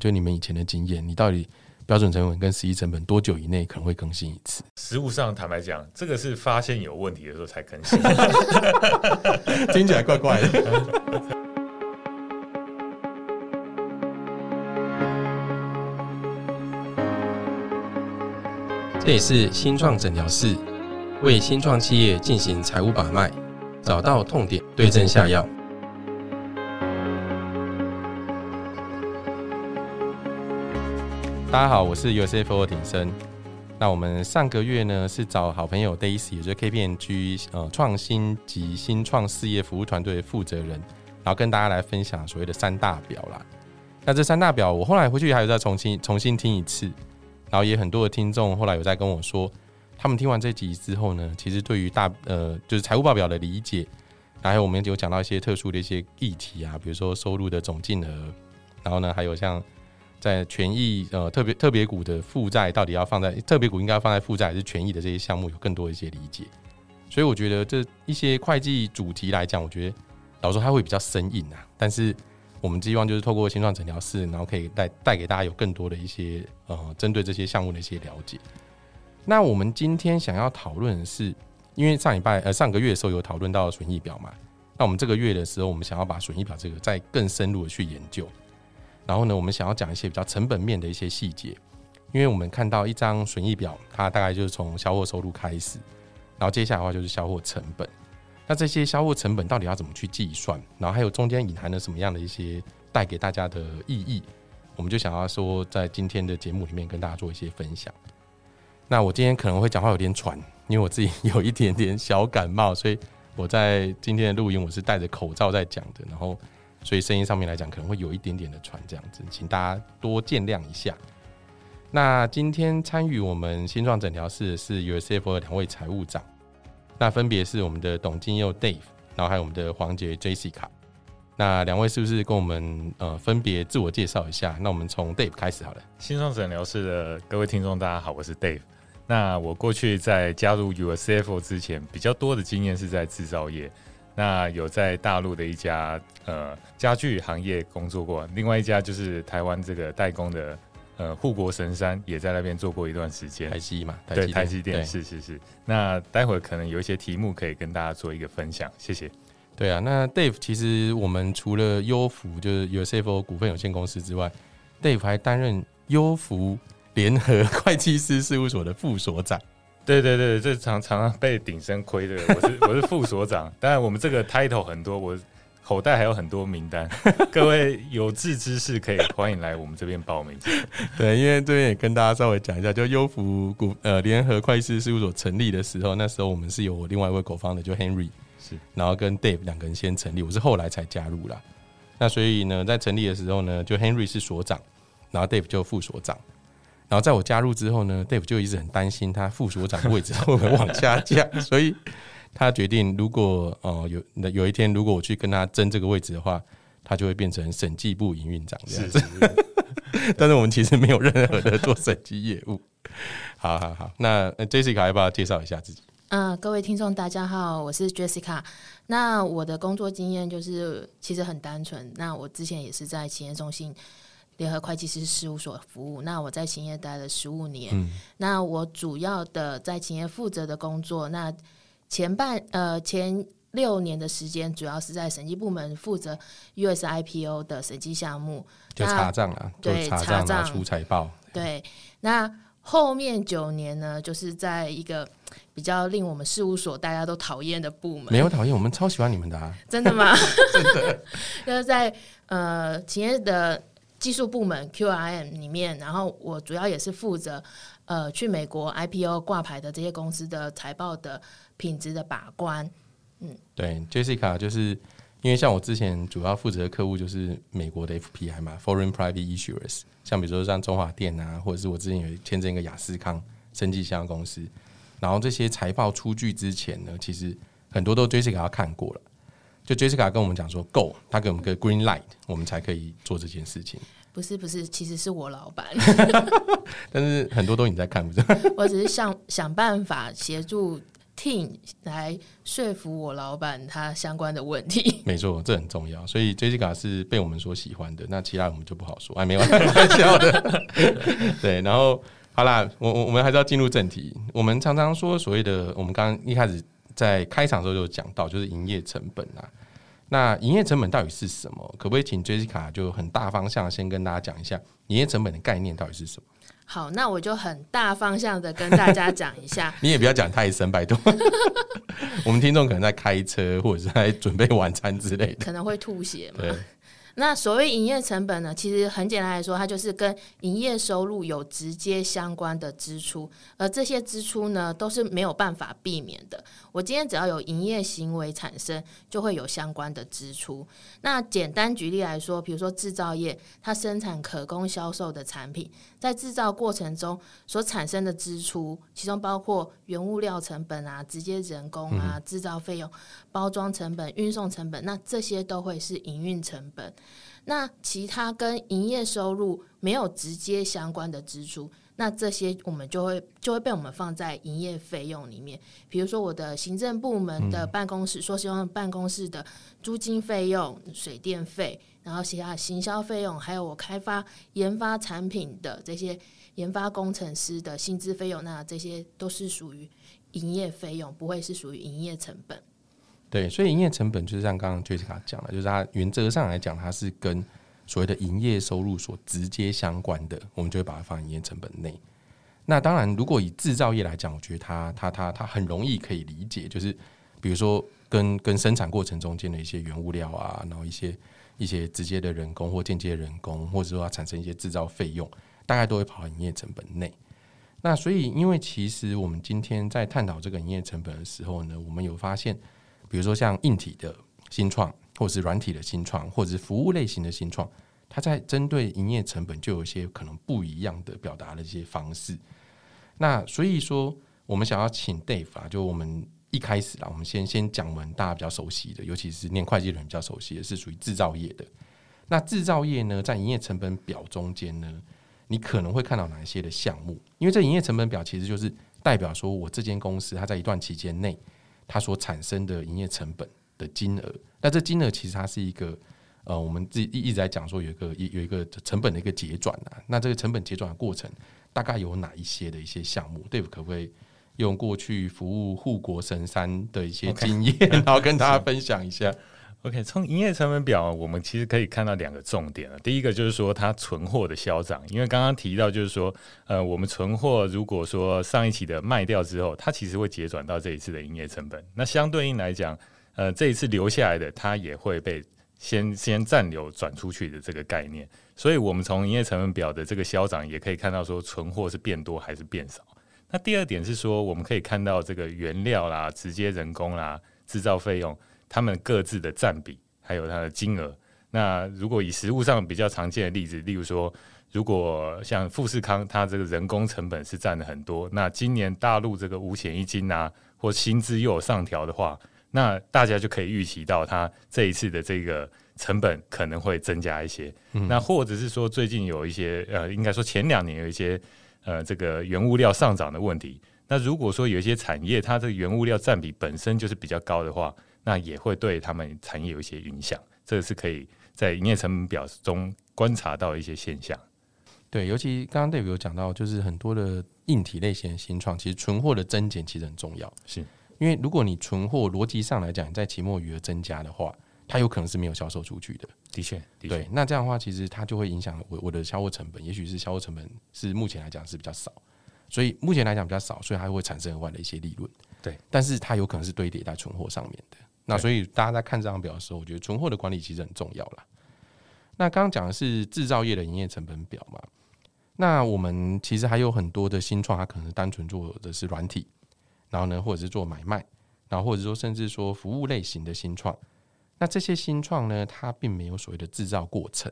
就你们以前的经验，你到底标准成本跟实际成本多久以内可能会更新一次？实物上坦白讲，这个是发现有问题的时候才更新，听起来怪怪的。这里是新创诊疗室，为新创企业进行财务把脉，找到痛点，对症下药。大家好，我是 USFO 鼎生。那我们上个月呢是找好朋友 Daisy，也就是 KPMG 呃创新及新创事业服务团队的负责人，然后跟大家来分享所谓的三大表啦。那这三大表，我后来回去还有再重新重新听一次。然后也很多的听众后来有在跟我说，他们听完这集之后呢，其实对于大呃就是财务报表的理解，然后我们有讲到一些特殊的一些议题啊，比如说收入的总金额，然后呢还有像在权益呃特别特别股的负债到底要放在特别股应该放在负债还是权益的这些项目有更多一些理解，所以我觉得这一些会计主题来讲，我觉得老实说它会比较生硬啊，但是。我们希望就是透过新创诊疗室，然后可以带带给大家有更多的一些呃，针对这些项目的一些了解。那我们今天想要讨论的是，因为上礼拜呃上个月的时候有讨论到损益表嘛，那我们这个月的时候，我们想要把损益表这个再更深入的去研究。然后呢，我们想要讲一些比较成本面的一些细节，因为我们看到一张损益表，它大概就是从销货收入开始，然后接下来的话就是销货成本。那这些销货成本到底要怎么去计算？然后还有中间隐含了什么样的一些带给大家的意义？我们就想要说，在今天的节目里面跟大家做一些分享。那我今天可能会讲话有点喘，因为我自己有一点点小感冒，所以我在今天的录音我是戴着口罩在讲的，然后所以声音上面来讲可能会有一点点的喘，这样子，请大家多见谅一下。那今天参与我们新创诊疗室的是 USF 的两位财务长。那分别是我们的董金佑 Dave，然后还有我们的黄杰 Jessica。那两位是不是跟我们呃分别自我介绍一下？那我们从 Dave 开始好了。新创诊疗室的各位听众，大家好，我是 Dave。那我过去在加入 USF 之前，比较多的经验是在制造业。那有在大陆的一家呃家具行业工作过，另外一家就是台湾这个代工的。呃，护国神山也在那边做过一段时间，台积嘛，对，台积电，是是是。那待会儿可能有一些题目可以跟大家做一个分享，谢谢。对啊，那 Dave 其实我们除了优福就是 USFO 股份有限公司之外，Dave 还担任优福联合会计师事务所的副所长。对对对，这常常常被顶身亏的，我是我是副所长。当然，我们这个 title 很多，我。口袋还有很多名单，各位有志之士可以欢迎来我们这边报名。对，因为这边也跟大家稍微讲一下，就优福股呃联合会计师事务所成立的时候，那时候我们是有我另外一位狗方的，就 Henry 是，然后跟 Dave 两个人先成立，我是后来才加入啦。那所以呢，在成立的时候呢，就 Henry 是所长，然后 Dave 就副所长。然后在我加入之后呢，Dave 就一直很担心他副所长的位置会不会往下降，所以。他决定，如果哦有有一天，如果我去跟他争这个位置的话，他就会变成审计部营运长这样子。但是我们其实没有任何的做审计业务。好好好，那 Jessica 要不要介绍一下自己？嗯，各位听众大家好，我是 Jessica。那我的工作经验就是其实很单纯。那我之前也是在企业中心联合会计师事务所服务。那我在企业待了十五年。那我主要的在企业负责的工作，那前半呃前六年的时间，主要是在审计部门负责 US IPO 的审计项目，就查账啊，对查账、出财报。对，那后面九年呢，就是在一个比较令我们事务所大家都讨厌的部门，没有讨厌，我们超喜欢你们的啊！真的吗？真的，就是在呃企业的技术部门 QRM 里面，然后我主要也是负责呃去美国 IPO 挂牌的这些公司的财报的。品质的把关，嗯，对，Jessica 就是因为像我之前主要负责的客户就是美国的 FPI 嘛，Foreign Private Issuers，像比如说像中华电啊，或者是我之前有签证一个雅思康生技相关公司，然后这些财报出具之前呢，其实很多都 Jessica 要看过了，就 Jessica 跟我们讲说够，他给我们个 Green Light，我们才可以做这件事情。不是不是，其实是我老板，但是很多都你在看，不是？我只是想想办法协助。team 来说服我老板他相关的问题。没错，这很重要。所以 Jessica 是被我们所喜欢的，那其他我们就不好说。哎，没玩笑的。对，然后好啦，我我我们还是要进入正题。我们常常说所谓的，我们刚刚一开始在开场的时候就讲到，就是营业成本啊。那营业成本到底是什么？可不可以请 Jessica 就很大方向先跟大家讲一下营业成本的概念到底是什么？好，那我就很大方向的跟大家讲一下。你也不要讲太深，拜托。我们听众可能在开车或者是在准备晚餐之类的，可能会吐血嘛。对。那所谓营业成本呢，其实很简单来说，它就是跟营业收入有直接相关的支出，而这些支出呢，都是没有办法避免的。我今天只要有营业行为产生，就会有相关的支出。那简单举例来说，比如说制造业，它生产可供销售的产品，在制造过程中所产生的支出，其中包括原物料成本啊、直接人工啊、制造费用、包装成本、运送成本，那这些都会是营运成本。那其他跟营业收入没有直接相关的支出，那这些我们就会就会被我们放在营业费用里面。比如说我的行政部门的办公室，说希望办公室的租金费用、水电费，然后其他行销费用，还有我开发研发产品的这些研发工程师的薪资费用，那这些都是属于营业费用，不会是属于营业成本。对，所以营业成本就是像刚刚 Jessica 讲的，就是它原则上来讲，它是跟所谓的营业收入所直接相关的，我们就会把它放营业成本内。那当然，如果以制造业来讲，我觉得它它它它很容易可以理解，就是比如说跟跟生产过程中间的一些原物料啊，然后一些一些直接的人工或间接人工，或者说它产生一些制造费用，大概都会跑营业成本内。那所以，因为其实我们今天在探讨这个营业成本的时候呢，我们有发现。比如说像硬体的新创，或者是软体的新创，或者是服务类型的新创，它在针对营业成本就有一些可能不一样的表达的一些方式。那所以说，我们想要请 Dave 啊，就我们一开始啦，我们先先讲我们大家比较熟悉的，尤其是念会计人比较熟悉的是属于制造业的。那制造业呢，在营业成本表中间呢，你可能会看到哪一些的项目？因为这营业成本表其实就是代表说我这间公司它在一段期间内。它所产生的营业成本的金额，那这金额其实它是一个呃，我们自己一直在讲说有一个有有一个成本的一个结转啊。那这个成本结转的过程大概有哪一些的一些项目？Dave 可不可以用过去服务护国神山的一些经验，然后跟大家分享一下？OK，从营业成本表，我们其实可以看到两个重点了。第一个就是说，它存货的销涨，因为刚刚提到就是说，呃，我们存货如果说上一期的卖掉之后，它其实会结转到这一次的营业成本。那相对应来讲，呃，这一次留下来的，它也会被先先暂留转出去的这个概念。所以，我们从营业成本表的这个销涨，也可以看到说，存货是变多还是变少。那第二点是说，我们可以看到这个原料啦、直接人工啦、制造费用。他们各自的占比，还有它的金额。那如果以实物上比较常见的例子，例如说，如果像富士康，它这个人工成本是占了很多。那今年大陆这个五险一金啊，或薪资又有上调的话，那大家就可以预期到，它这一次的这个成本可能会增加一些。那或者是说，最近有一些呃，应该说前两年有一些呃，这个原物料上涨的问题。那如果说有一些产业，它这个原物料占比本身就是比较高的话，那也会对他们产业有一些影响，这个是可以在营业成本表中观察到一些现象。对，尤其刚刚 Dave 有讲到，就是很多的硬体类型的新创，其实存货的增减其实很重要。是因为如果你存货逻辑上来讲，在期末余额增加的话，它有可能是没有销售出去的。的确，的对。那这样的话，其实它就会影响我我的销货成本，也许是销货成本是目前来讲是比较少，所以目前来讲比较少，所以它会产生额外的一些利润。对，但是它有可能是堆叠在存货上面的。那所以大家在看这张表的时候，我觉得存货的管理其实很重要啦。那刚刚讲的是制造业的营业成本表嘛？那我们其实还有很多的新创，它可能单纯做的是软体，然后呢，或者是做买卖，然后或者说甚至说服务类型的新创。那这些新创呢，它并没有所谓的制造过程。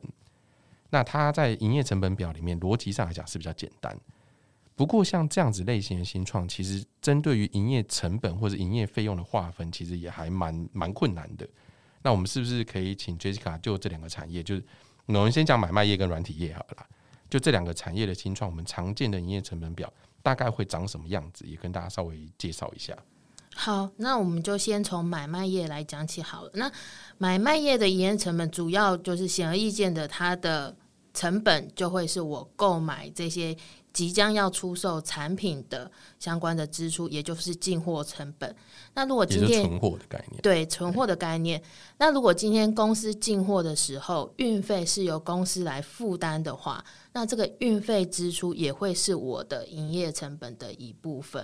那它在营业成本表里面逻辑上来讲是比较简单。不过，像这样子类型的新创，其实针对于营业成本或者营业费用的划分，其实也还蛮蛮困难的。那我们是不是可以请 Jessica 就这两个产业，就是我们先讲买卖业跟软体业好了，就这两个产业的新创，我们常见的营业成本表大概会长什么样子，也跟大家稍微介绍一下。好，那我们就先从买卖业来讲起好了。那买卖业的营业成本，主要就是显而易见的，它的成本就会是我购买这些即将要出售产品的相关的支出，也就是进货成本。那如果今天存货的概念，对存货的概念，那如果今天公司进货的时候，运费是由公司来负担的话，那这个运费支出也会是我的营业成本的一部分。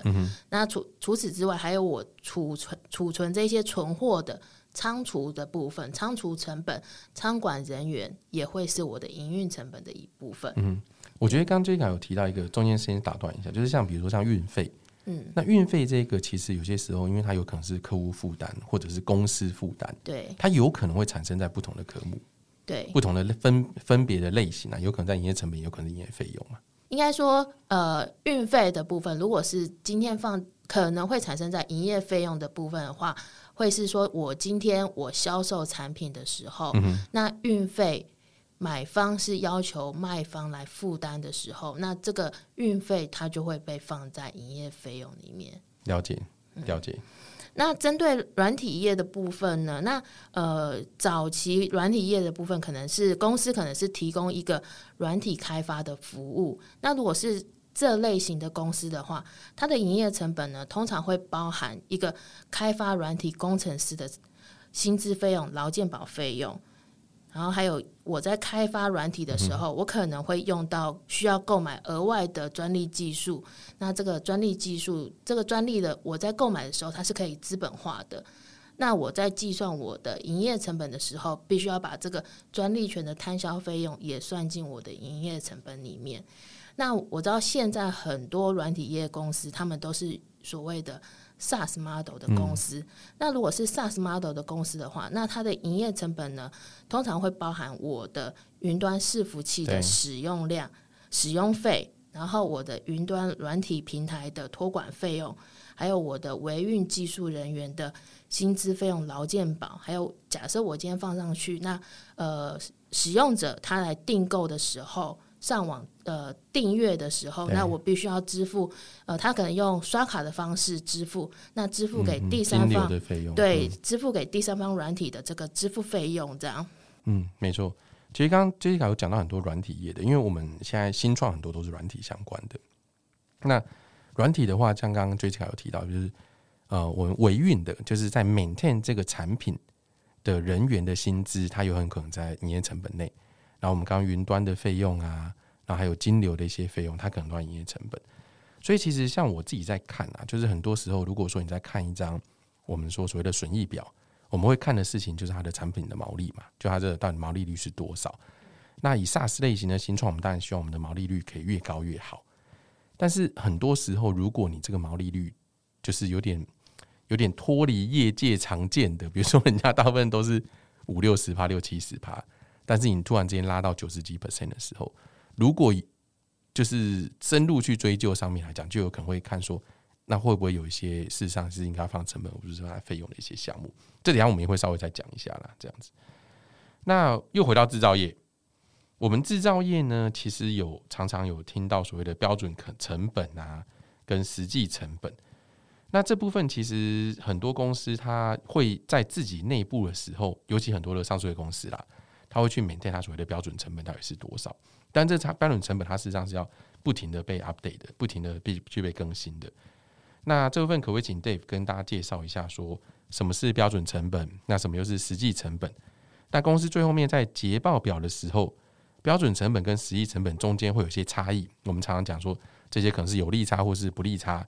那除除此之外，还有我储存储存这些存货的。仓储的部分，仓储成本、仓管人员也会是我的营运成本的一部分。嗯，我觉得刚刚 J 卡有提到一个，中间先打断一下，就是像比如说像运费，嗯，那运费这个其实有些时候，因为它有可能是客户负担或者是公司负担，对，它有可能会产生在不同的科目，对，不同的分分别的类型啊，有可能在营业成本，有可能营业费用嘛。应该说，呃，运费的部分，如果是今天放可能会产生在营业费用的部分的话。会是说，我今天我销售产品的时候，嗯那运费买方是要求卖方来负担的时候，那这个运费它就会被放在营业费用里面。了解，了解。那针对软体业的部分呢？那呃，早期软体业的部分，可能是公司可能是提供一个软体开发的服务。那如果是这类型的公司的话，它的营业成本呢，通常会包含一个开发软体工程师的薪资费用、劳健保费用，然后还有我在开发软体的时候，我可能会用到需要购买额外的专利技术。那这个专利技术，这个专利的我在购买的时候，它是可以资本化的。那我在计算我的营业成本的时候，必须要把这个专利权的摊销费用也算进我的营业成本里面。那我知道现在很多软体业公司，他们都是所谓的 SaaS model 的公司。那如果是 SaaS model 的公司的话，那它的营业成本呢，通常会包含我的云端伺服器的使用量、使用费，然后我的云端软体平台的托管费用，还有我的维运技术人员的薪资费用、劳健保，还有假设我今天放上去，那呃，使用者他来订购的时候。上网呃订阅的时候，那我必须要支付呃，他可能用刷卡的方式支付，那支付给第三方的费用，对，支付给第三方软体的这个支付费用，这样。嗯，没错。其实刚刚 Jessica 有讲到很多软体业的，因为我们现在新创很多都是软体相关的。那软体的话，像刚刚 Jessica 有提到，就是呃，我们维运的，就是在 maintain 这个产品的人员的薪资，它有很可能在营业成本内。然后我们刚刚云端的费用啊，然后还有金流的一些费用，它可能都要营业成本。所以其实像我自己在看啊，就是很多时候，如果说你在看一张我们说所谓的损益表，我们会看的事情就是它的产品的毛利嘛，就它这到底毛利率是多少。那以 SaaS 类型的新创，我们当然希望我们的毛利率可以越高越好。但是很多时候，如果你这个毛利率就是有点有点脱离业界常见的，比如说人家大部分都是五六十趴、六七十趴。但是你突然之间拉到九十几 percent 的时候，如果就是深入去追究上面来讲，就有可能会看说，那会不会有一些事实上是应该放成本或者是放费用的一些项目？这里下我们也会稍微再讲一下啦，这样子。那又回到制造业，我们制造业呢，其实有常常有听到所谓的标准可成本啊，跟实际成本。那这部分其实很多公司它会在自己内部的时候，尤其很多的上市公司啦。他会去 maintain 他所谓的标准成本到底是多少？但这差标准成本，它实际上是要不停的被 update 的，不停的被具备更新的。那这部分可不可以请 Dave 跟大家介绍一下，说什么是标准成本？那什么又是实际成本？那公司最后面在结报表的时候，标准成本跟实际成本中间会有些差异。我们常常讲说，这些可能是有利差或是不利差。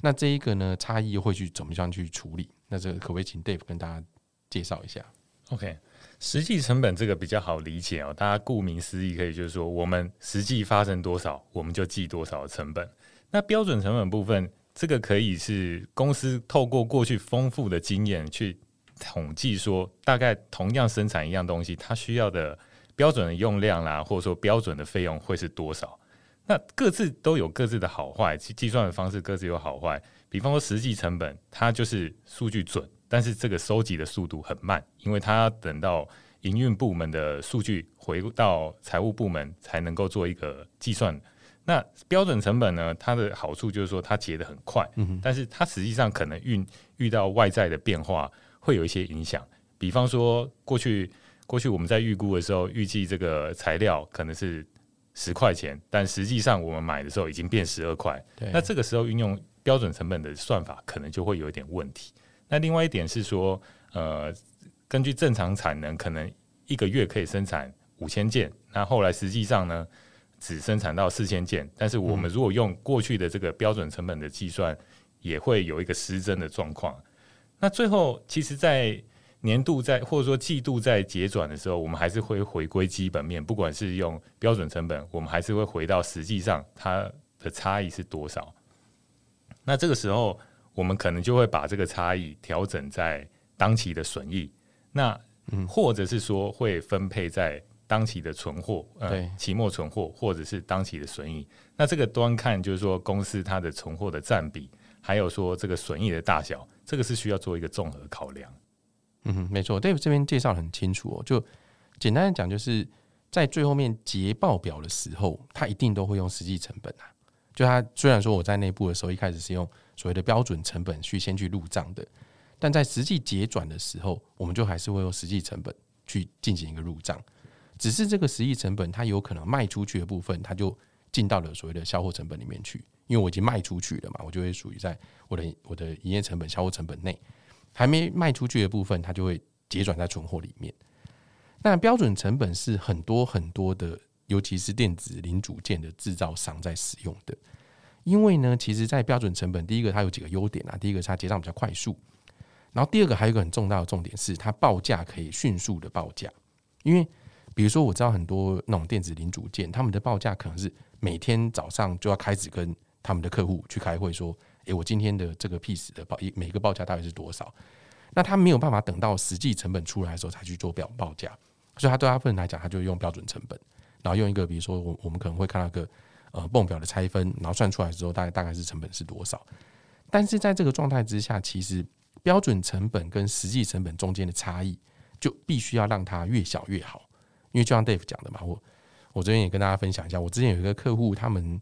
那这一个呢，差异会去怎么样去处理？那这个可不可以请 Dave 跟大家介绍一下？OK。实际成本这个比较好理解哦，大家顾名思义可以就是说，我们实际发生多少，我们就记多少的成本。那标准成本部分，这个可以是公司透过过去丰富的经验去统计，说大概同样生产一样东西，它需要的标准的用量啦，或者说标准的费用会是多少。那各自都有各自的好坏，计计算的方式各自有好坏。比方说实际成本，它就是数据准。但是这个收集的速度很慢，因为它要等到营运部门的数据回到财务部门才能够做一个计算那标准成本呢？它的好处就是说它结得很快，嗯但是它实际上可能遇遇到外在的变化会有一些影响。比方说，过去过去我们在预估的时候，预计这个材料可能是十块钱，但实际上我们买的时候已经变十二块。那这个时候运用标准成本的算法，可能就会有一点问题。那另外一点是说，呃，根据正常产能，可能一个月可以生产五千件，那后来实际上呢，只生产到四千件。但是我们如果用过去的这个标准成本的计算，也会有一个失真的状况。那最后，其实，在年度在或者说季度在结转的时候，我们还是会回归基本面，不管是用标准成本，我们还是会回到实际上它的差异是多少。那这个时候，我们可能就会把这个差异调整在当期的损益，那嗯或者是说会分配在当期的存货，对呃，期末存货或者是当期的损益。那这个端看就是说公司它的存货的占比，还有说这个损益的大小，这个是需要做一个综合考量。嗯哼，没错，Dave 这边介绍得很清楚哦。就简单的讲，就是在最后面结报表的时候，他一定都会用实际成本啊。就他虽然说我在内部的时候一开始是用所谓的标准成本去先去入账的，但在实际结转的时候，我们就还是会用实际成本去进行一个入账。只是这个实际成本，它有可能卖出去的部分，它就进到了所谓的销货成本里面去，因为我已经卖出去了嘛，我就会属于在我的我的营业成本、销货成本内。还没卖出去的部分，它就会结转在存货里面。那标准成本是很多很多的，尤其是电子零组件的制造商在使用的。因为呢，其实，在标准成本，第一个它有几个优点啊。第一个是它结账比较快速，然后第二个还有一个很重大的重点是，它报价可以迅速的报价。因为比如说，我知道很多那种电子零组件，他们的报价可能是每天早上就要开始跟他们的客户去开会，说：“诶，我今天的这个 piece 的报每个报价大概是多少？”那他没有办法等到实际成本出来的时候才去做表报价，所以他对他部分来讲，他就用标准成本，然后用一个比如说我我们可能会看到一个呃泵表的拆分，然后算出来之后大概大概是成本是多少。但是在这个状态之下，其实标准成本跟实际成本中间的差异，就必须要让它越小越好。因为就像 Dave 讲的嘛，我我这边也跟大家分享一下，我之前有一个客户，他们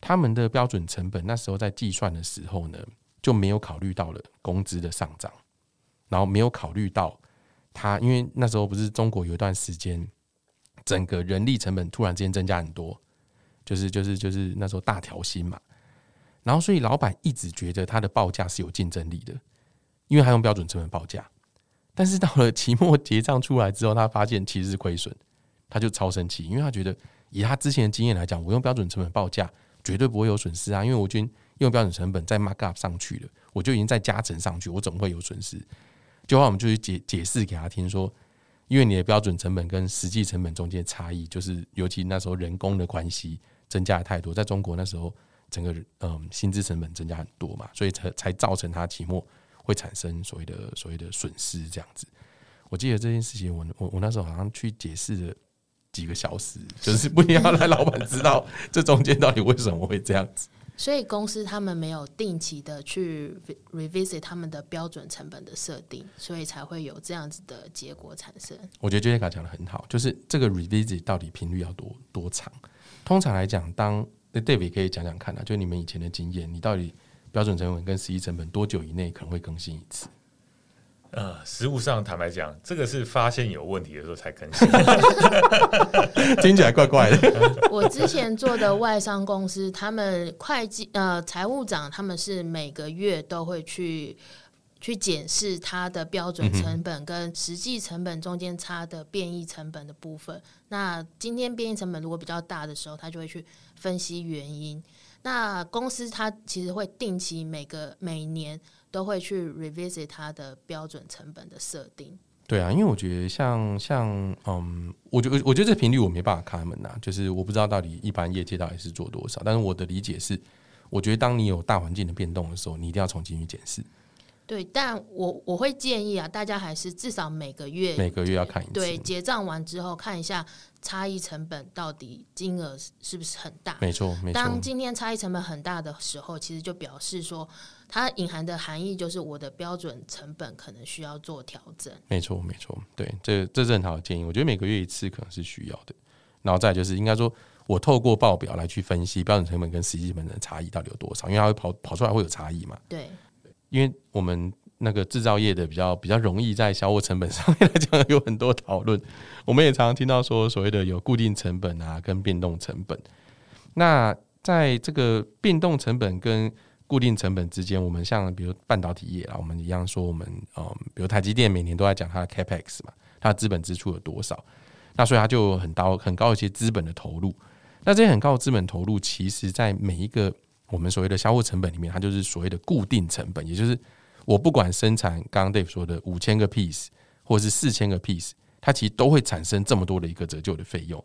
他们的标准成本那时候在计算的时候呢，就没有考虑到了工资的上涨，然后没有考虑到他，因为那时候不是中国有一段时间，整个人力成本突然之间增加很多，就是就是就是那时候大调薪嘛，然后所以老板一直觉得他的报价是有竞争力的，因为他用标准成本报价，但是到了期末结账出来之后，他发现其实是亏损，他就超生气，因为他觉得以他之前的经验来讲，我用标准成本报价绝对不会有损失啊，因为我已经用标准成本再 mark up 上去了，我就已经在加成上去，我怎么会有损失？就后来我们就去解解释给他听说，因为你的标准成本跟实际成本中间差异，就是尤其那时候人工的关系增加的太多，在中国那时候整个嗯薪资成本增加很多嘛，所以才才造成他期末会产生所谓的所谓的损失这样子。我记得这件事情我，我我那时候好像去解释了几个小时，就是不要让老板知道这中间到底为什么会这样子。所以公司他们没有定期的去 revisit 他们的标准成本的设定，所以才会有这样子的结果产生。我觉得 Jessica 讲的很好，就是这个 revisit 到底频率要多多长？通常来讲，当那 David 可以讲讲看啊，就你们以前的经验，你到底标准成本跟实际成本多久以内可能会更新一次？呃，实物上坦白讲，这个是发现有问题的时候才更新。听起来怪怪的。我之前做的外商公司，他们会计呃财务长他们是每个月都会去去检视它的标准成本跟实际成本中间差的变异成本的部分。那今天变异成本如果比较大的时候，他就会去分析原因。那公司它其实会定期每个每年都会去 revisit 它的标准成本的设定。对啊，因为我觉得像像嗯，我觉得我觉得这频率我没办法开门呐、就是我不知道到底一般业界到底是做多少，但是我的理解是，我觉得当你有大环境的变动的时候，你一定要重新去检视，对，但我我会建议啊，大家还是至少每个月每个月要看一次。对，结账完之后看一下差异成本到底金额是是不是很大。没错没错，当今天差异成本很大的时候，其实就表示说它隐含的含义就是我的标准成本可能需要做调整。没错没错，对，这这是很好的建议。我觉得每个月一次可能是需要的。然后再就是应该说，我透过报表来去分析标准成本跟实际成本的差异到底有多少，因为它会跑跑出来会有差异嘛。对，因为我们那个制造业的比较比较容易在销货成本上面来讲有很多讨论，我们也常常听到说所谓的有固定成本啊跟变动成本。那在这个变动成本跟固定成本之间，我们像比如半导体业啦，我们一样说我们嗯，比如台积电每年都在讲它的 capex 嘛，它的资本支出有多少，那所以它就很高很高一些资本的投入。那这些很高的资本投入，其实在每一个我们所谓的销货成本里面，它就是所谓的固定成本，也就是我不管生产刚刚 Dave 说的五千个 piece 或是四千个 piece，它其实都会产生这么多的一个折旧的费用。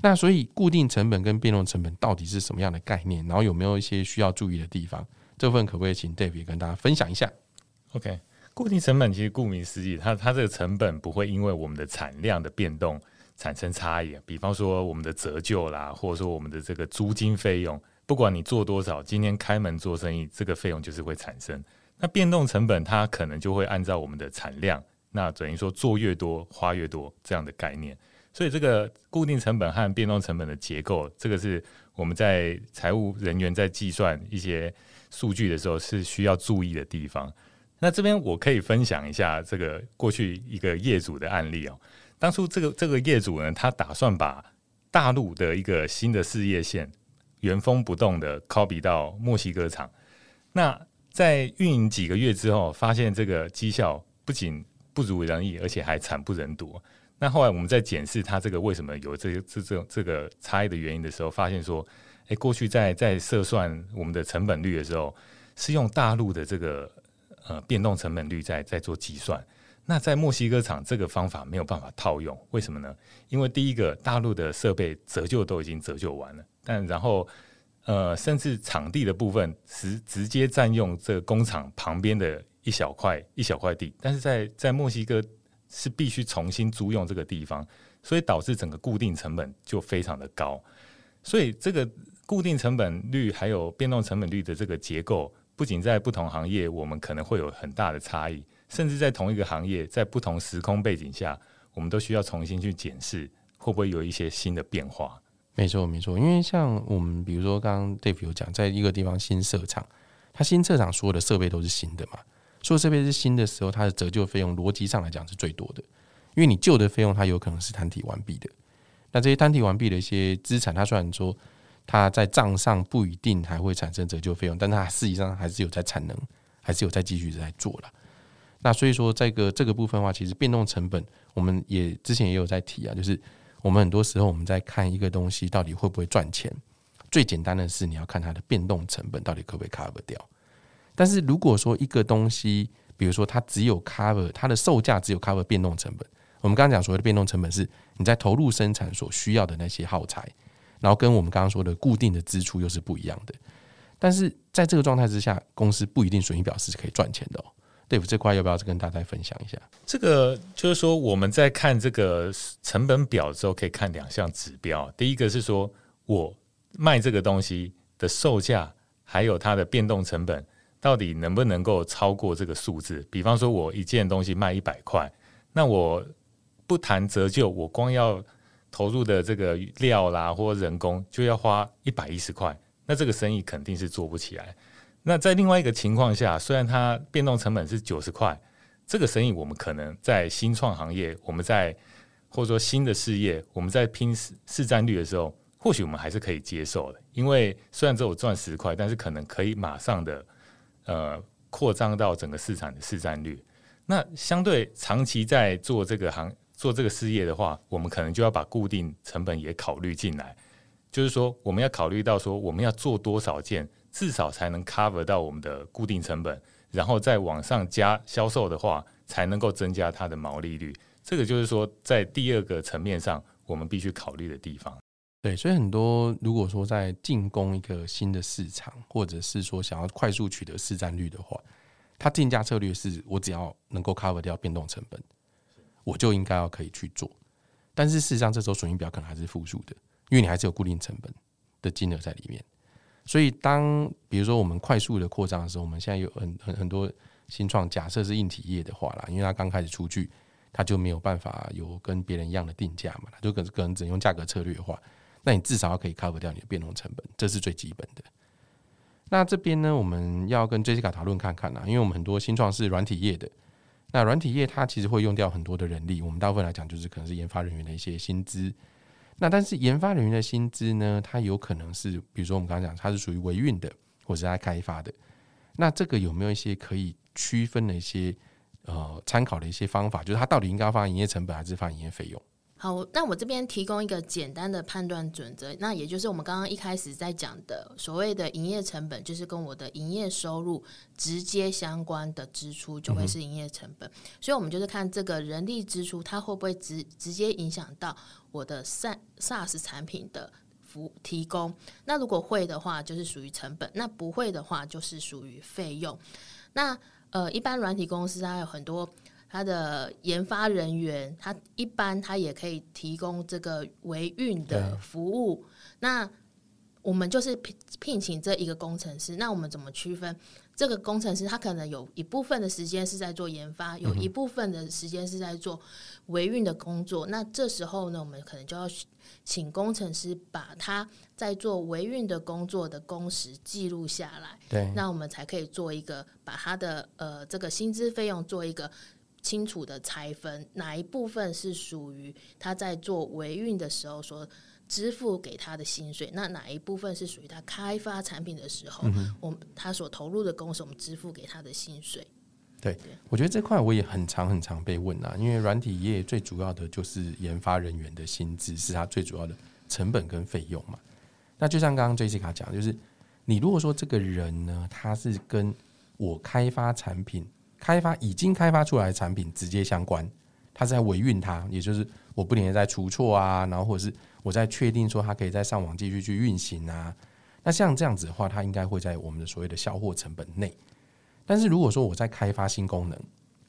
那所以固定成本跟变动成本到底是什么样的概念？然后有没有一些需要注意的地方？这份可不可以请 Dave 跟大家分享一下？OK，固定成本其实顾名思义，它它这个成本不会因为我们的产量的变动产生差异。比方说我们的折旧啦，或者说我们的这个租金费用，不管你做多少，今天开门做生意，这个费用就是会产生。那变动成本它可能就会按照我们的产量，那等于说做越多花越多这样的概念。所以这个固定成本和变动成本的结构，这个是我们在财务人员在计算一些数据的时候是需要注意的地方。那这边我可以分享一下这个过去一个业主的案例哦。当初这个这个业主呢，他打算把大陆的一个新的事业线原封不动的 copy 到墨西哥厂。那在运营几个月之后，发现这个绩效不仅不如人意，而且还惨不忍睹。那后来我们在检视它这个为什么有这个这这这个差异的原因的时候，发现说，哎，过去在在测算我们的成本率的时候，是用大陆的这个呃变动成本率在在做计算。那在墨西哥厂这个方法没有办法套用，为什么呢？因为第一个，大陆的设备折旧都已经折旧完了，但然后呃，甚至场地的部分直直接占用这个工厂旁边的一小块一小块地，但是在在墨西哥。是必须重新租用这个地方，所以导致整个固定成本就非常的高。所以这个固定成本率还有变动成本率的这个结构，不仅在不同行业我们可能会有很大的差异，甚至在同一个行业，在不同时空背景下，我们都需要重新去检视会不会有一些新的变化。没错，没错，因为像我们比如说刚刚 Dave 有讲，在一个地方新设厂，它新设厂所有的设备都是新的嘛。所有设备是新的时候，它的折旧费用逻辑上来讲是最多的，因为你旧的费用它有可能是摊提完毕的。那这些摊提完毕的一些资产，它虽然说它在账上不一定还会产生折旧费用，但它实际上还是有在产能，还是有在继续在做了。那所以说，这个这个部分的话，其实变动成本，我们也之前也有在提啊，就是我们很多时候我们在看一个东西到底会不会赚钱，最简单的是你要看它的变动成本到底可不可以 cover 掉。但是如果说一个东西，比如说它只有 cover 它的售价只有 cover 变动成本，我们刚刚讲所谓的变动成本是你在投入生产所需要的那些耗材，然后跟我们刚刚说的固定的支出又是不一样的。但是在这个状态之下，公司不一定损益表示是可以赚钱的哦。对付这块要不要跟大家分享一下？这个就是说我们在看这个成本表的时候，可以看两项指标。第一个是说我卖这个东西的售价，还有它的变动成本。到底能不能够超过这个数字？比方说，我一件东西卖一百块，那我不谈折旧，我光要投入的这个料啦或人工就要花一百一十块，那这个生意肯定是做不起来。那在另外一个情况下，虽然它变动成本是九十块，这个生意我们可能在新创行业，我们在或者说新的事业，我们在拼市市占率的时候，或许我们还是可以接受的，因为虽然只有赚十块，但是可能可以马上的。呃，扩张到整个市场的市占率。那相对长期在做这个行做这个事业的话，我们可能就要把固定成本也考虑进来。就是说，我们要考虑到说，我们要做多少件，至少才能 cover 到我们的固定成本，然后再往上加销售的话，才能够增加它的毛利率。这个就是说，在第二个层面上，我们必须考虑的地方。对，所以很多如果说在进攻一个新的市场，或者是说想要快速取得市占率的话，它定价策略是我只要能够 cover 掉变动成本，我就应该要可以去做。但是事实上，这时候损益表可能还是负数的，因为你还是有固定成本的金额在里面。所以当比如说我们快速的扩张的时候，我们现在有很很很多新创，假设是硬体业的话啦，因为它刚开始出去，它就没有办法有跟别人一样的定价嘛，就可可能只能用价格策略的话。那你至少可以 cover 掉你的变动成本，这是最基本的。那这边呢，我们要跟 Jessica 讨论看看啦，因为我们很多新创是软体业的，那软体业它其实会用掉很多的人力，我们大部分来讲就是可能是研发人员的一些薪资。那但是研发人员的薪资呢，它有可能是比如说我们刚刚讲，它是属于维运的，或者是他开发的。那这个有没有一些可以区分的一些呃参考的一些方法？就是它到底应该放营业成本还是放营业费用？好，那我这边提供一个简单的判断准则，那也就是我们刚刚一开始在讲的所谓的营业成本，就是跟我的营业收入直接相关的支出就会是营业成本。所以，我们就是看这个人力支出，它会不会直直接影响到我的 SaaS SaaS 产品的服提供。那如果会的话，就是属于成本；那不会的话，就是属于费用。那呃，一般软体公司它有很多。他的研发人员，他一般他也可以提供这个维运的服务。那我们就是聘聘请这一个工程师。那我们怎么区分这个工程师？他可能有一部分的时间是在做研发，有一部分的时间是在做维运的工作。那这时候呢，我们可能就要请工程师把他在做维运的工作的工时记录下来。对，那我们才可以做一个把他的呃这个薪资费用做一个。清楚的拆分，哪一部分是属于他在做维运的时候所支付给他的薪水？那哪一部分是属于他开发产品的时候，我们他所投入的工时，我们支付给他的薪水？对，我觉得这块我也很常很常被问啊，因为软体业最主要的就是研发人员的薪资是他最主要的成本跟费用嘛。那就像刚刚 Jessica 讲，就是你如果说这个人呢，他是跟我开发产品。开发已经开发出来的产品直接相关，它是在维运它，也就是我不停的在出错啊，然后或者是我在确定说它可以在上网继续去运行啊。那像这样子的话，它应该会在我们的所谓的销货成本内。但是如果说我在开发新功能，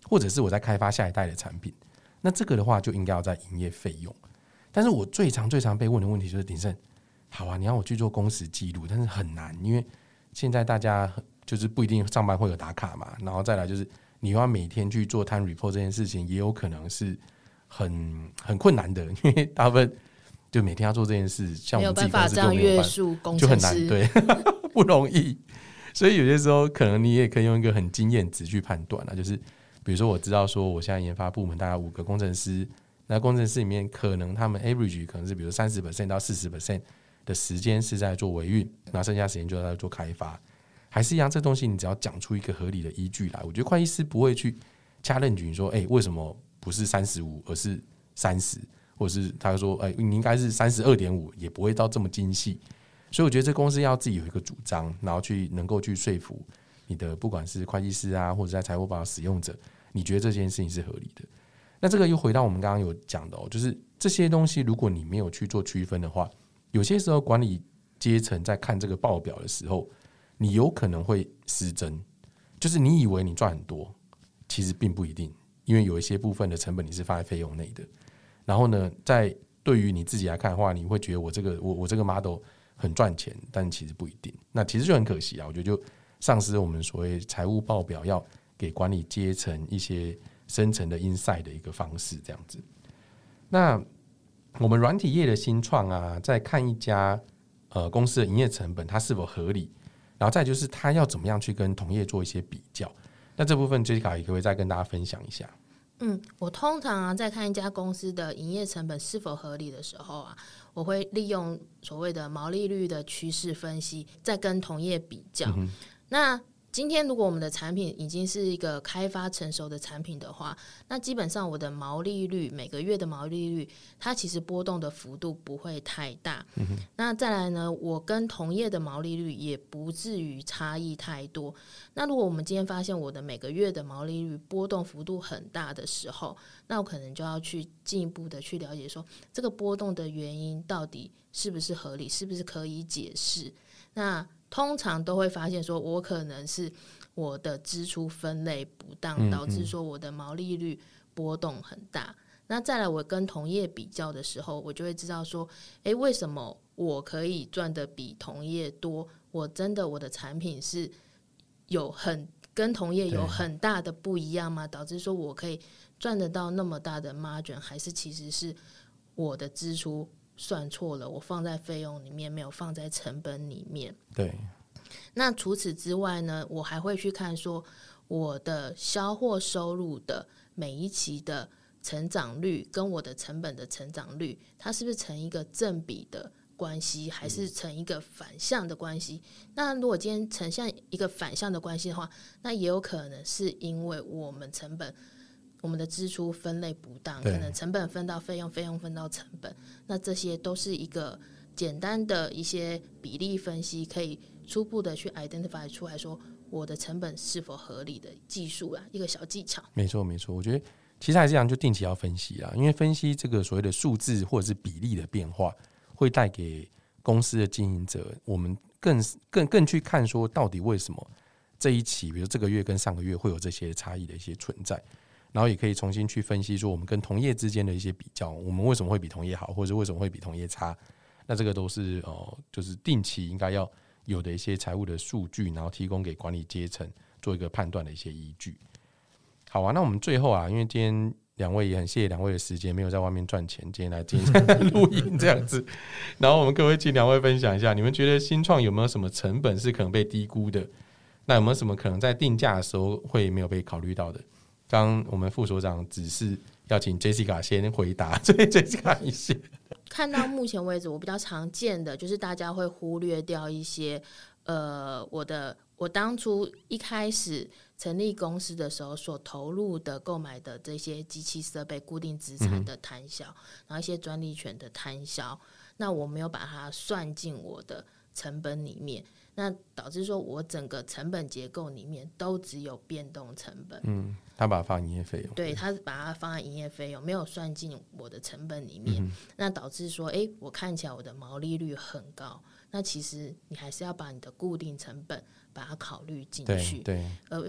或者是我在开发下一代的产品，那这个的话就应该要在营业费用。但是我最常最常被问的问题就是鼎盛，好啊，你要我去做工时记录，但是很难，因为现在大家就是不一定上班会有打卡嘛，然后再来就是。你要每天去做 time report 这件事情，也有可能是很很困难的，因为大部分就每天要做这件事，像我们自己公司就约束工就很难，对，不容易。所以有些时候，可能你也可以用一个很经验值去判断啊，就是比如说，我知道说我现在研发部门大概五个工程师，那工程师里面可能他们 average 可能是比如三十 percent 到四十 percent 的时间是在做维运，那剩下时间就在做开发。还是一样，这东西你只要讲出一个合理的依据来，我觉得会计师不会去掐认举说，哎，为什么不是三十五，而是三十，或者是他说，哎，你应该是三十二点五，也不会到这么精细。所以我觉得这公司要自己有一个主张，然后去能够去说服你的，不管是会计师啊，或者在财务报使用者，你觉得这件事情是合理的。那这个又回到我们刚刚有讲的哦，就是这些东西，如果你没有去做区分的话，有些时候管理阶层在看这个报表的时候。你有可能会失真，就是你以为你赚很多，其实并不一定，因为有一些部分的成本你是放在费用内的。然后呢，在对于你自己来看的话，你会觉得我这个我我这个 model 很赚钱，但其实不一定。那其实就很可惜啊，我觉得就丧失我们所谓财务报表要给管理阶层一些深层的 inside 的一个方式，这样子。那我们软体业的新创啊，在看一家呃公司的营业成本，它是否合理？然后再就是他要怎么样去跟同业做一些比较，那这部分 Jessica 也可以再跟大家分享一下。嗯，我通常啊在看一家公司的营业成本是否合理的时候啊，我会利用所谓的毛利率的趋势分析，再跟同业比较。那今天如果我们的产品已经是一个开发成熟的产品的话，那基本上我的毛利率每个月的毛利率，它其实波动的幅度不会太大。那再来呢，我跟同业的毛利率也不至于差异太多。那如果我们今天发现我的每个月的毛利率波动幅度很大的时候，那我可能就要去进一步的去了解说，这个波动的原因到底是不是合理，是不是可以解释？那通常都会发现，说我可能是我的支出分类不当，导致说我的毛利率波动很大。那再来，我跟同业比较的时候，我就会知道说，诶，为什么我可以赚的比同业多？我真的我的产品是有很跟同业有很大的不一样吗？导致说我可以赚得到那么大的 margin，还是其实是我的支出算错了，我放在费用里面，没有放在成本里面。对，那除此之外呢，我还会去看说我的销货收入的每一期的成长率跟我的成本的成长率，它是不是成一个正比的关系，还是成一个反向的关系？那如果今天呈现一个反向的关系的话，那也有可能是因为我们成本。我们的支出分类不当，可能成本分到费用，费用分到成本，那这些都是一个简单的一些比例分析，可以初步的去 identify 出来说我的成本是否合理的技术啊，一个小技巧。没错，没错，我觉得其实还是这样，就定期要分析啊，因为分析这个所谓的数字或者是比例的变化，会带给公司的经营者，我们更更更去看说到底为什么这一期，比如这个月跟上个月会有这些差异的一些存在。然后也可以重新去分析说，我们跟同业之间的一些比较，我们为什么会比同业好，或者为什么会比同业差？那这个都是哦，就是定期应该要有的一些财务的数据，然后提供给管理阶层做一个判断的一些依据。好啊，那我们最后啊，因为今天两位也很谢谢两位的时间，没有在外面赚钱，今天来今天录音这样子。然后我们各位请两位分享一下，你们觉得新创有没有什么成本是可能被低估的？那有没有什么可能在定价的时候会没有被考虑到的？刚我们副所长只是要请 Jessica 先回答，所以 Jessica 一些。看到目前为止，我比较常见的就是大家会忽略掉一些，呃，我的我当初一开始成立公司的时候所投入的购买的这些机器设备、固定资产的摊销，然后一些专利权的摊销，那我没有把它算进我的成本里面。那导致说，我整个成本结构里面都只有变动成本。嗯，他把它放营业费用。对他把它放在营业费用，没有算进我的成本里面。那导致说，哎，我看起来我的毛利率很高。那其实你还是要把你的固定成本把它考虑进去。对。呃，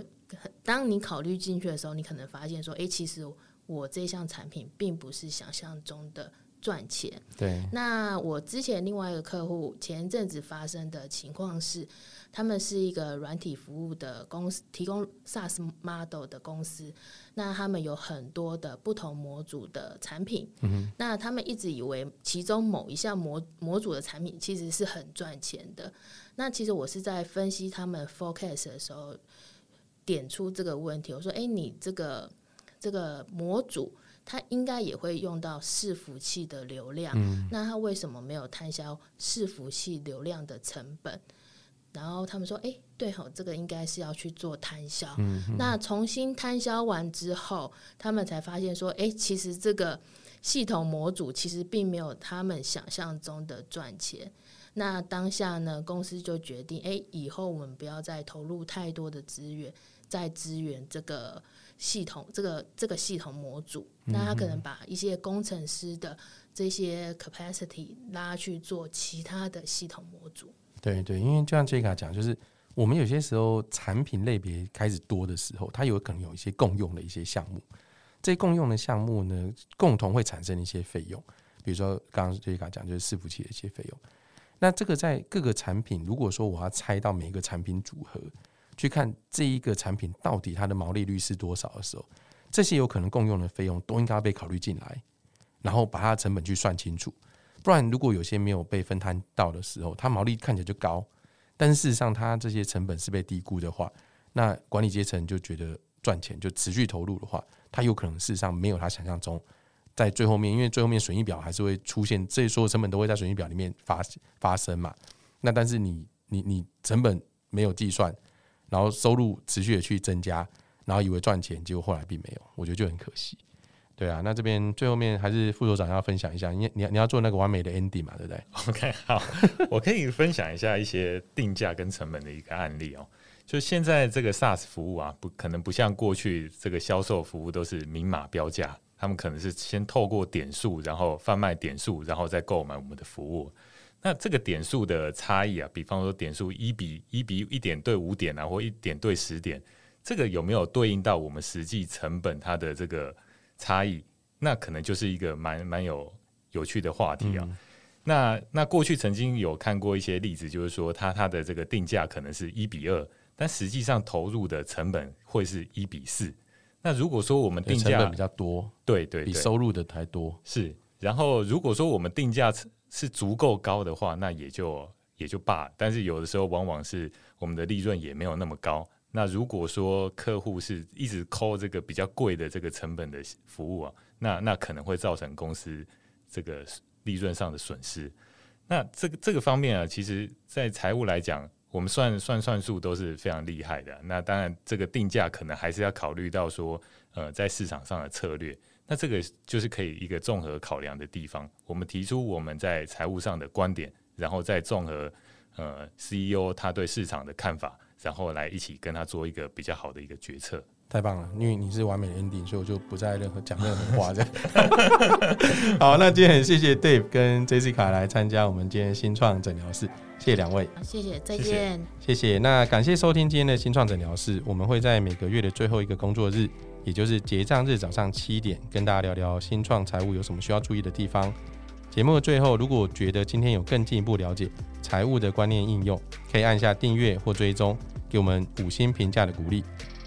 当你考虑进去的时候，你可能发现说，哎，其实我这项产品并不是想象中的。赚钱。对。那我之前另外一个客户前一阵子发生的情况是，他们是一个软体服务的公司，提供 SaaS model 的公司。那他们有很多的不同模组的产品。嗯那他们一直以为其中某一项模模组的产品其实是很赚钱的。那其实我是在分析他们 forecast 的时候，点出这个问题。我说：“哎，你这个这个模组。”它应该也会用到伺服器的流量，那它为什么没有摊销伺服器流量的成本？然后他们说：“哎，对吼，这个应该是要去做摊销。那重新摊销完之后，他们才发现说：，哎，其实这个系统模组其实并没有他们想象中的赚钱。那当下呢，公司就决定：，哎，以后我们不要再投入太多的资源，在支援这个。”系统这个这个系统模组，那他可能把一些工程师的这些 capacity 拉去做其他的系统模组。对对，因为就像 Jessica 讲，就是我们有些时候产品类别开始多的时候，它有可能有一些共用的一些项目。这共用的项目呢，共同会产生一些费用，比如说刚刚 Jessica 讲就是伺服器的一些费用。那这个在各个产品，如果说我要拆到每一个产品组合。去看这一个产品到底它的毛利率是多少的时候，这些有可能共用的费用都应该被考虑进来，然后把它的成本去算清楚。不然，如果有些没有被分摊到的时候，它毛利看起来就高，但事实上它这些成本是被低估的话，那管理阶层就觉得赚钱就持续投入的话，它有可能事实上没有他想象中在最后面，因为最后面损益表还是会出现，这些所有成本都会在损益表里面发发生嘛。那但是你你你成本没有计算。然后收入持续的去增加，然后以为赚钱，结果后来并没有，我觉得就很可惜。对啊，那这边最后面还是副所长要分享一下，你你你要做那个完美的 ending 嘛，对不对？OK，好，我可以分享一下一些定价跟成本的一个案例哦。就现在这个 SaaS 服务啊，不可能不像过去这个销售服务都是明码标价，他们可能是先透过点数，然后贩卖点数，然后再购买我们的服务。那这个点数的差异啊，比方说点数一比一比一点对五点啊，或一点对十点，这个有没有对应到我们实际成本它的这个差异？那可能就是一个蛮蛮有有趣的话题啊。那那过去曾经有看过一些例子，就是说它它的这个定价可能是一比二，但实际上投入的成本会是一比四。那如果说我们定价比较多，对对，比收入的还多是。然后如果说我们定价是足够高的话，那也就也就罢。但是有的时候往往是我们的利润也没有那么高。那如果说客户是一直扣这个比较贵的这个成本的服务啊，那那可能会造成公司这个利润上的损失。那这个这个方面啊，其实在财务来讲，我们算算算数都是非常厉害的。那当然，这个定价可能还是要考虑到说，呃，在市场上的策略。那这个就是可以一个综合考量的地方。我们提出我们在财务上的观点，然后再综合呃 CEO 他对市场的看法，然后来一起跟他做一个比较好的一个决策。太棒了，因为你是完美的 ending，所以我就不再任何讲任何话。这样 好，那今天很谢谢 Dave 跟 Jessica 来参加我们今天新创诊疗室，谢谢两位，谢谢，再见，谢谢。那感谢收听今天的新创诊疗室，我们会在每个月的最后一个工作日。也就是结账日早上七点，跟大家聊聊新创财务有什么需要注意的地方。节目的最后，如果觉得今天有更进一步了解财务的观念应用，可以按下订阅或追踪，给我们五星评价的鼓励。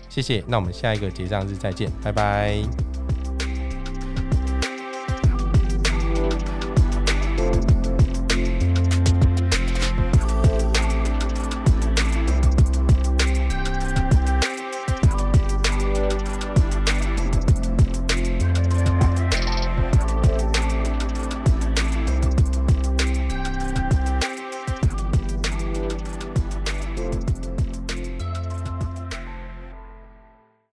谢谢，那我们下一个结账日再见，拜拜。